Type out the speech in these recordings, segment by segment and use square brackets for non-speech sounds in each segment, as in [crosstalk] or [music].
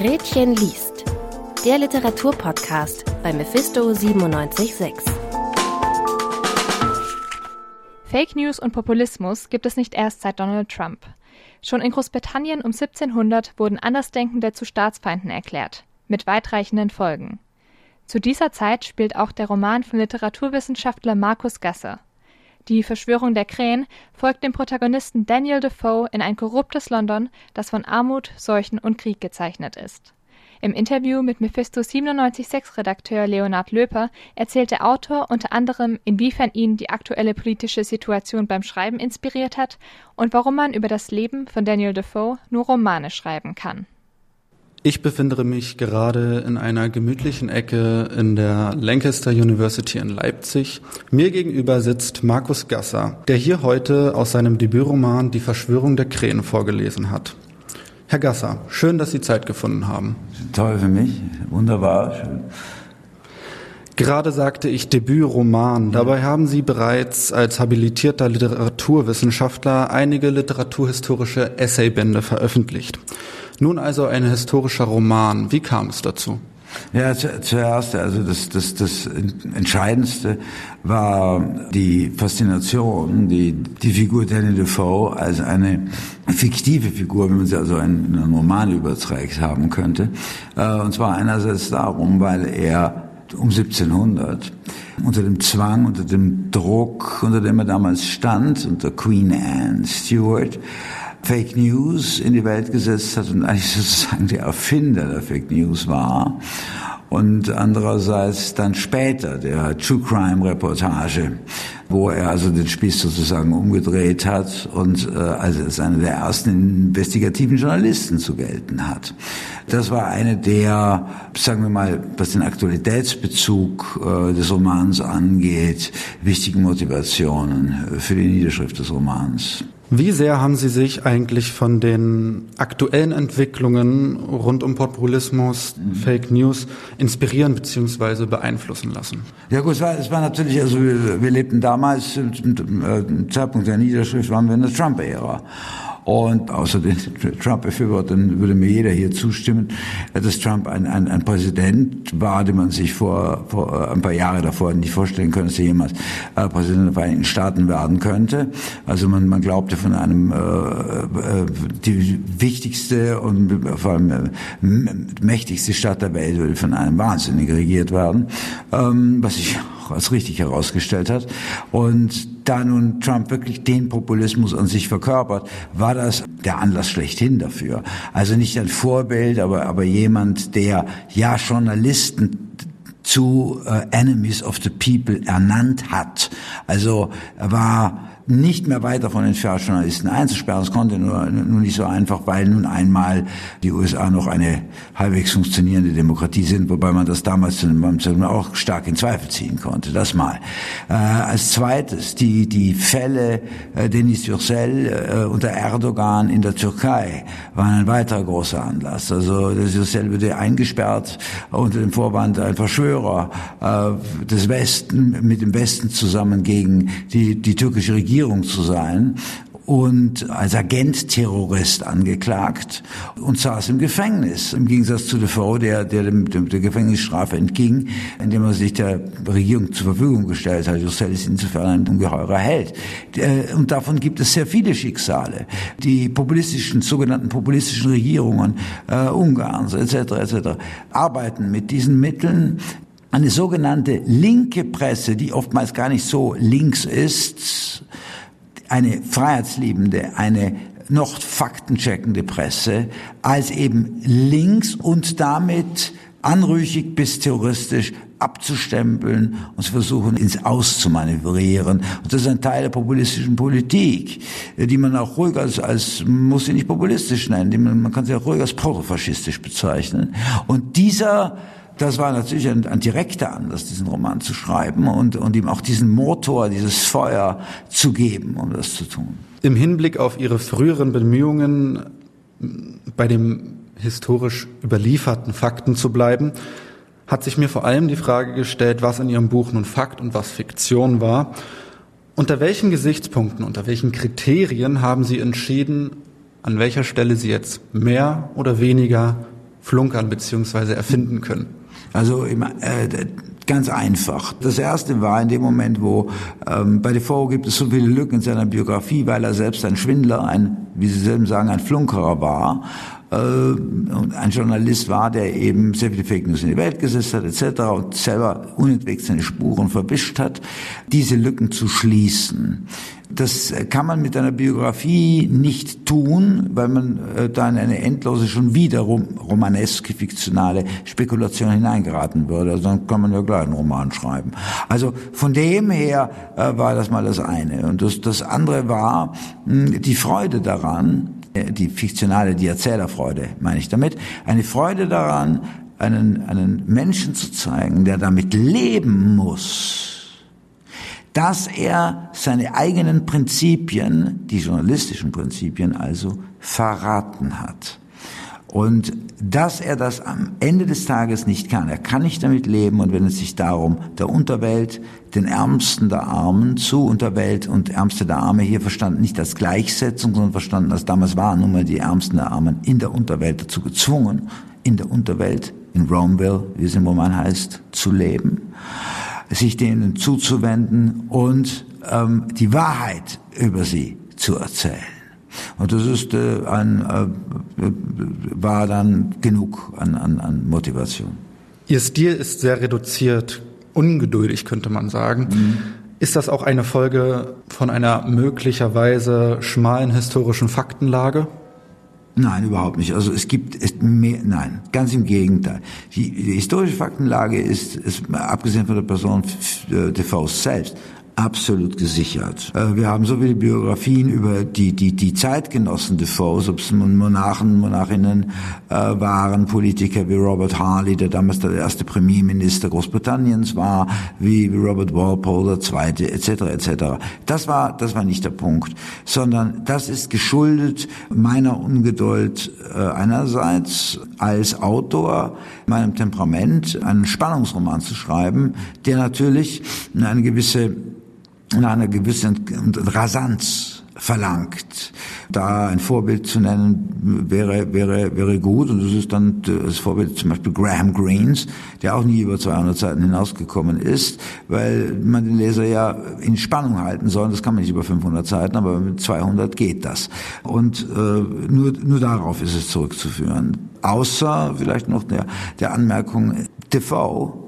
Gretchen liest. Der Literaturpodcast bei Mephisto 976. Fake News und Populismus gibt es nicht erst seit Donald Trump. Schon in Großbritannien um 1700 wurden Andersdenkende zu Staatsfeinden erklärt, mit weitreichenden Folgen. Zu dieser Zeit spielt auch der Roman von Literaturwissenschaftler Markus Gasser. Die Verschwörung der Krähen folgt dem Protagonisten Daniel Defoe in ein korruptes London, das von Armut, Seuchen und Krieg gezeichnet ist. Im Interview mit Mephisto 976 Redakteur Leonard Löper erzählt der Autor unter anderem, inwiefern ihn die aktuelle politische Situation beim Schreiben inspiriert hat und warum man über das Leben von Daniel Defoe nur Romane schreiben kann. Ich befinde mich gerade in einer gemütlichen Ecke in der Lancaster University in Leipzig. Mir gegenüber sitzt Markus Gasser, der hier heute aus seinem Debütroman Die Verschwörung der Krähen vorgelesen hat. Herr Gasser, schön, dass Sie Zeit gefunden haben. Toll für mich, wunderbar, schön. Gerade sagte ich Debütroman. Dabei haben Sie bereits als habilitierter Literaturwissenschaftler einige literaturhistorische Essaybände veröffentlicht. Nun also ein historischer Roman. Wie kam es dazu? Ja, zuerst, also das, das, das Entscheidendste war die Faszination, die, die Figur Danny Defoe als eine fiktive Figur, wenn man sie also in einen Roman überträgt haben könnte. Äh, und zwar einerseits darum, weil er um 1700 unter dem Zwang, unter dem Druck, unter dem er damals stand, unter Queen Anne Stewart, Fake News in die Welt gesetzt hat und eigentlich sozusagen der Erfinder der Fake News war. Und andererseits dann später der True Crime Reportage, wo er also den Spieß sozusagen umgedreht hat und äh, als einer der ersten investigativen Journalisten zu gelten hat. Das war eine der, sagen wir mal, was den Aktualitätsbezug äh, des Romans angeht, wichtigen Motivationen für die Niederschrift des Romans. Wie sehr haben Sie sich eigentlich von den aktuellen Entwicklungen rund um Populismus, mhm. Fake News inspirieren bzw. beeinflussen lassen? Ja gut, es war, es war natürlich, also wir, wir lebten damals, zum äh, Zeitpunkt der Niederschrift waren wir in der Trump-Ära. Und außer den Trump-Befürwortern würde mir jeder hier zustimmen, dass Trump ein, ein, ein Präsident war, den man sich vor, vor äh, ein paar Jahre davor nicht vorstellen könnte, dass er jemals äh, Präsident der Vereinigten Staaten werden könnte. Also man, man glaubte von einem äh, äh, die wichtigste und vor allem äh, mächtigste Stadt der Welt würde von einem Wahnsinnigen regiert werden, ähm, was sich auch als richtig herausgestellt hat. Und da nun Trump wirklich den Populismus an sich verkörpert, war das der Anlass schlechthin dafür. Also nicht ein Vorbild, aber, aber jemand, der ja Journalisten zu äh, Enemies of the People ernannt hat. Also er war nicht mehr weit davon entfernt, Journalisten einzusperren. Das konnte nur, nur nicht so einfach, weil nun einmal die USA noch eine halbwegs funktionierende Demokratie sind, wobei man das damals auch stark in Zweifel ziehen konnte. Das mal. Äh, als zweites die, die Fälle äh, Denis Yücel äh, unter Erdogan in der Türkei waren ein weiterer großer Anlass. Also Yücel wurde eingesperrt unter dem Vorwand, ein Verschwörer äh, des Westen mit dem Westen zusammen gegen die, die türkische Regierung Regierung zu sein und als Agent-Terrorist angeklagt und saß im Gefängnis. Im Gegensatz zu Defoe, der, der dem, der Gefängnisstrafe entging, indem er sich der Regierung zur Verfügung gestellt hat. Jussel ist insofern ein ungeheurer Held. Und davon gibt es sehr viele Schicksale. Die populistischen, sogenannten populistischen Regierungen äh, Ungarns etc. etc. arbeiten mit diesen Mitteln eine sogenannte linke Presse, die oftmals gar nicht so links ist, eine freiheitsliebende, eine noch faktencheckende Presse, als eben links und damit anrüchig bis terroristisch abzustempeln und zu versuchen, ins Aus zu manövrieren. Und das ist ein Teil der populistischen Politik, die man auch ruhig als, als muss sie nicht populistisch nennen, man, man kann sie auch ruhig als protofaschistisch bezeichnen. Und dieser das war natürlich ein, ein direkter Anlass, diesen Roman zu schreiben und, und ihm auch diesen Motor, dieses Feuer zu geben, um das zu tun. Im Hinblick auf Ihre früheren Bemühungen, bei dem historisch überlieferten Fakten zu bleiben, hat sich mir vor allem die Frage gestellt, was in Ihrem Buch nun Fakt und was Fiktion war. Unter welchen Gesichtspunkten, unter welchen Kriterien haben Sie entschieden, an welcher Stelle Sie jetzt mehr oder weniger flunkern bzw. erfinden können? Also äh, ganz einfach. Das erste war in dem Moment, wo ähm, bei Defoe gibt es so viele Lücken in seiner Biografie, weil er selbst ein Schwindler, ein, wie Sie selber sagen, ein Flunkerer war äh, ein Journalist war, der eben sehr viele Fake News in die Welt gesetzt hat etc. und selber unentwegt seine Spuren verwischt hat, diese Lücken zu schließen. Das kann man mit einer Biografie nicht tun, weil man äh, da in eine endlose, schon wieder romaneske, fiktionale Spekulation hineingeraten würde. Also dann kann man ja gleich einen Roman schreiben. Also von dem her äh, war das mal das eine. Und das, das andere war hm, die Freude daran, äh, die fiktionale, die Erzählerfreude, meine ich damit, eine Freude daran, einen, einen Menschen zu zeigen, der damit leben muss, dass er seine eigenen Prinzipien, die journalistischen Prinzipien also, verraten hat. Und dass er das am Ende des Tages nicht kann. Er kann nicht damit leben und wenn es sich darum der Unterwelt, den Ärmsten der Armen zu Unterwelt und Ärmste der Arme hier verstanden nicht als Gleichsetzung, sondern verstanden als damals waren nun mal die Ärmsten der Armen in der Unterwelt dazu gezwungen, in der Unterwelt, in Romeville, wie es im Roman heißt, zu leben, sich denen zuzuwenden und ähm, die Wahrheit über sie zu erzählen. Und das ist äh, ein, äh, war dann genug an, an, an Motivation. Ihr Stil ist sehr reduziert, ungeduldig könnte man sagen. Mhm. Ist das auch eine Folge von einer möglicherweise schmalen historischen Faktenlage? Nein, überhaupt nicht. Also es gibt es mehr, nein, ganz im Gegenteil. Die, die historische Faktenlage ist, ist, abgesehen von der Person TV selbst, absolut gesichert. Äh, wir haben so viele Biografien über die, die, die Zeitgenossen Defoes, ob es Monarchen, Monarchinnen äh, waren, Politiker wie Robert Harley, der damals der erste Premierminister Großbritanniens war, wie, wie Robert Walpole, der zweite, etc., etc. Das war, das war nicht der Punkt, sondern das ist geschuldet meiner Ungeduld äh, einerseits als Autor, meinem Temperament, einen Spannungsroman zu schreiben, der natürlich eine gewisse in einer gewissen Rasanz verlangt. Da ein Vorbild zu nennen wäre, wäre, wäre gut und das ist dann das Vorbild zum Beispiel Graham Greens, der auch nie über 200 Seiten hinausgekommen ist, weil man den Leser ja in Spannung halten soll. Das kann man nicht über 500 Seiten, aber mit 200 geht das. Und äh, nur, nur darauf ist es zurückzuführen. Außer vielleicht noch der, der Anmerkung, Defoe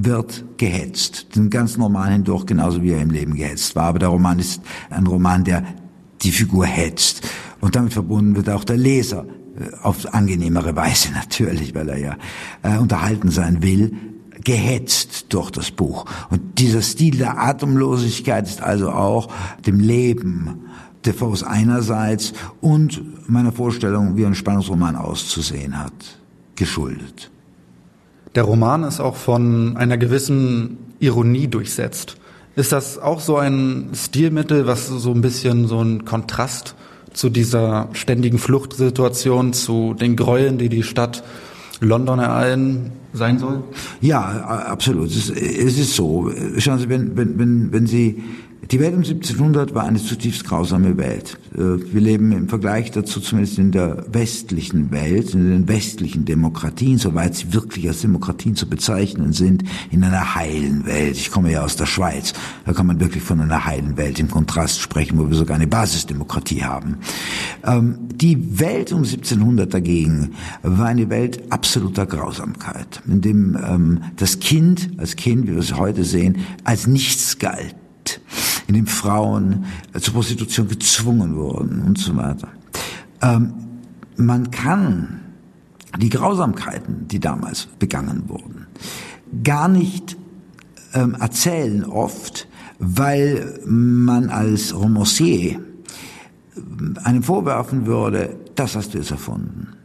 wird gehetzt. Den ganz normalen hindurch, genauso wie er im Leben gehetzt war. Aber der Roman ist ein Roman, der die Figur hetzt. Und damit verbunden wird auch der Leser äh, auf angenehmere Weise [laughs] natürlich, weil er ja äh, unterhalten sein will, gehetzt durch das Buch. Und dieser Stil der Atemlosigkeit ist also auch dem Leben Defoes einerseits und meiner Vorstellung, wie ein Spannungsroman auszusehen hat, geschuldet. Der Roman ist auch von einer gewissen Ironie durchsetzt. Ist das auch so ein Stilmittel, was so ein bisschen so ein Kontrast zu dieser ständigen Fluchtsituation, zu den Gräueln, die die Stadt London ereilen, sein soll? Ja, absolut. Es ist, so. Schauen Sie, wenn, wenn, wenn, wenn Sie die Welt um 1700 war eine zutiefst grausame Welt. Äh, wir leben im Vergleich dazu zumindest in der westlichen Welt, in den westlichen Demokratien, soweit sie wirklich als Demokratien zu bezeichnen sind, in einer heilen Welt. Ich komme ja aus der Schweiz. Da kann man wirklich von einer heilen Welt im Kontrast sprechen, wo wir sogar eine Basisdemokratie haben. Ähm, die Welt um 1700 dagegen war eine Welt absoluter Grausamkeit, in dem ähm, das Kind als Kind, wie wir es heute sehen, als nichts galt in dem Frauen äh, zur Prostitution gezwungen wurden und so weiter. Ähm, man kann die Grausamkeiten, die damals begangen wurden, gar nicht ähm, erzählen oft, weil man als Romancier äh, einem vorwerfen würde, das hast du jetzt erfunden.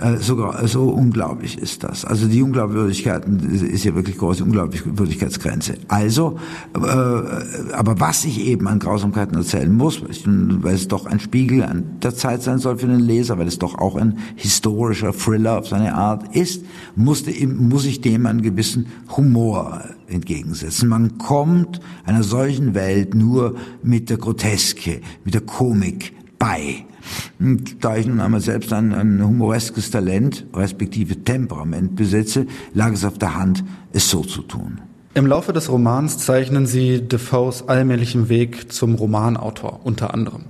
Äh, sogar so unglaublich ist das. Also die Unglaubwürdigkeit ist ja wirklich große Unglaubwürdigkeitsgrenze. Also, äh, aber was ich eben an Grausamkeiten erzählen muss, weil es doch ein Spiegel der Zeit sein soll für den Leser, weil es doch auch ein historischer Thriller auf seine Art ist, musste, muss ich dem einen gewissen Humor entgegensetzen. Man kommt einer solchen Welt nur mit der Groteske, mit der Komik bei. Und da ich nun einmal selbst ein, ein humoreskes Talent, respektive Temperament besitze, lag es auf der Hand, es so zu tun. Im Laufe des Romans zeichnen Sie Defoes allmählichen Weg zum Romanautor unter anderem.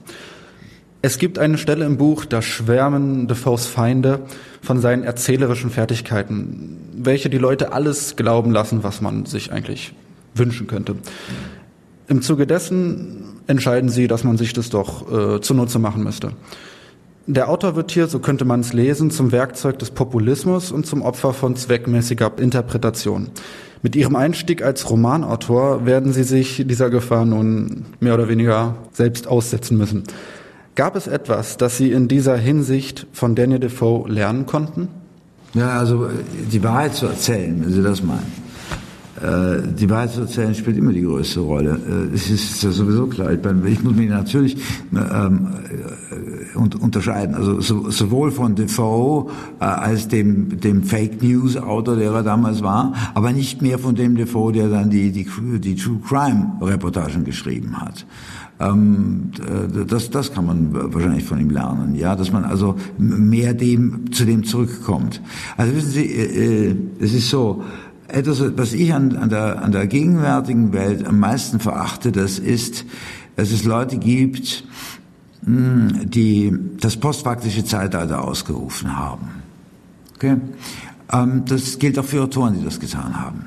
Es gibt eine Stelle im Buch, da schwärmen Defoes Feinde von seinen erzählerischen Fertigkeiten, welche die Leute alles glauben lassen, was man sich eigentlich wünschen könnte. Im Zuge dessen entscheiden sie, dass man sich das doch äh, zunutze machen müsste. Der Autor wird hier, so könnte man es lesen, zum Werkzeug des Populismus und zum Opfer von zweckmäßiger Interpretation. Mit ihrem Einstieg als Romanautor werden sie sich dieser Gefahr nun mehr oder weniger selbst aussetzen müssen. Gab es etwas, das Sie in dieser Hinsicht von Daniel Defoe lernen konnten? Ja, also die Wahrheit zu erzählen, wenn Sie das meinen. Äh, die Wahrheit zu spielt immer die größte Rolle. Äh, es ist sowieso klar. Ich muss mich natürlich ähm, äh, unterscheiden. Also sowohl von Defoe als dem, dem Fake News Autor, der er damals war, aber nicht mehr von dem Defoe, der dann die, die, die True Crime Reportagen geschrieben hat. Ähm, das, das kann man wahrscheinlich von ihm lernen, ja, dass man also mehr dem zu dem zurückkommt. Also wissen Sie, es ist so. Etwas, was ich an, an, der, an der gegenwärtigen Welt am meisten verachte, das ist, dass es Leute gibt, hm, die das postfaktische Zeitalter ausgerufen haben. Okay? Ähm, das gilt auch für Autoren, die das getan haben.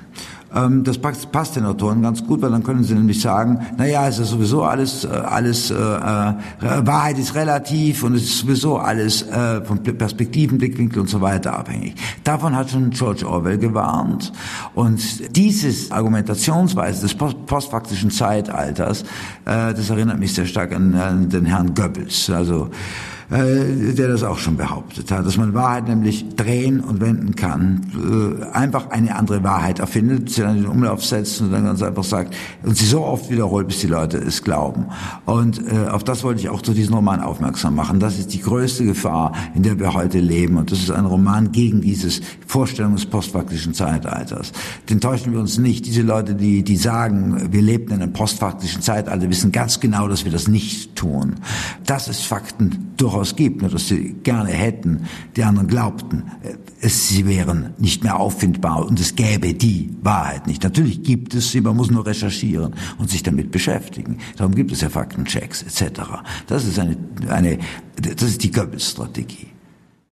Ähm, das passt den Autoren ganz gut, weil dann können sie nämlich sagen, naja, es ist sowieso alles, äh, alles, äh, äh, Wahrheit ist relativ und es ist sowieso alles äh, von Perspektiven, Blickwinkel und so weiter abhängig. Davon hat schon George Orwell gewarnt und dieses Argumentationsweise des post postfaktischen Zeitalters, äh, das erinnert mich sehr stark an, an den Herrn Goebbels. Also äh, der das auch schon behauptet hat, dass man Wahrheit nämlich drehen und wenden kann, äh, einfach eine andere Wahrheit erfindet, sie dann in den Umlauf setzt und dann ganz einfach sagt und sie so oft wiederholt, bis die Leute es glauben. Und äh, auf das wollte ich auch zu diesem Roman aufmerksam machen. Das ist die größte Gefahr, in der wir heute leben und das ist ein Roman gegen dieses Vorstellung des postfaktischen Zeitalters. Den täuschen wir uns nicht. Diese Leute, die, die sagen, wir lebten in einem postfaktischen Zeitalter, wissen ganz genau, dass wir das nicht tun. Das ist Fakten durchaus gibt, nur dass sie gerne hätten, die anderen glaubten, äh, es, sie wären nicht mehr auffindbar und es gäbe die Wahrheit nicht. Natürlich gibt es sie, man muss nur recherchieren und sich damit beschäftigen. Darum gibt es ja Faktenchecks etc. Das ist eine, eine das ist die Goebbels-Strategie.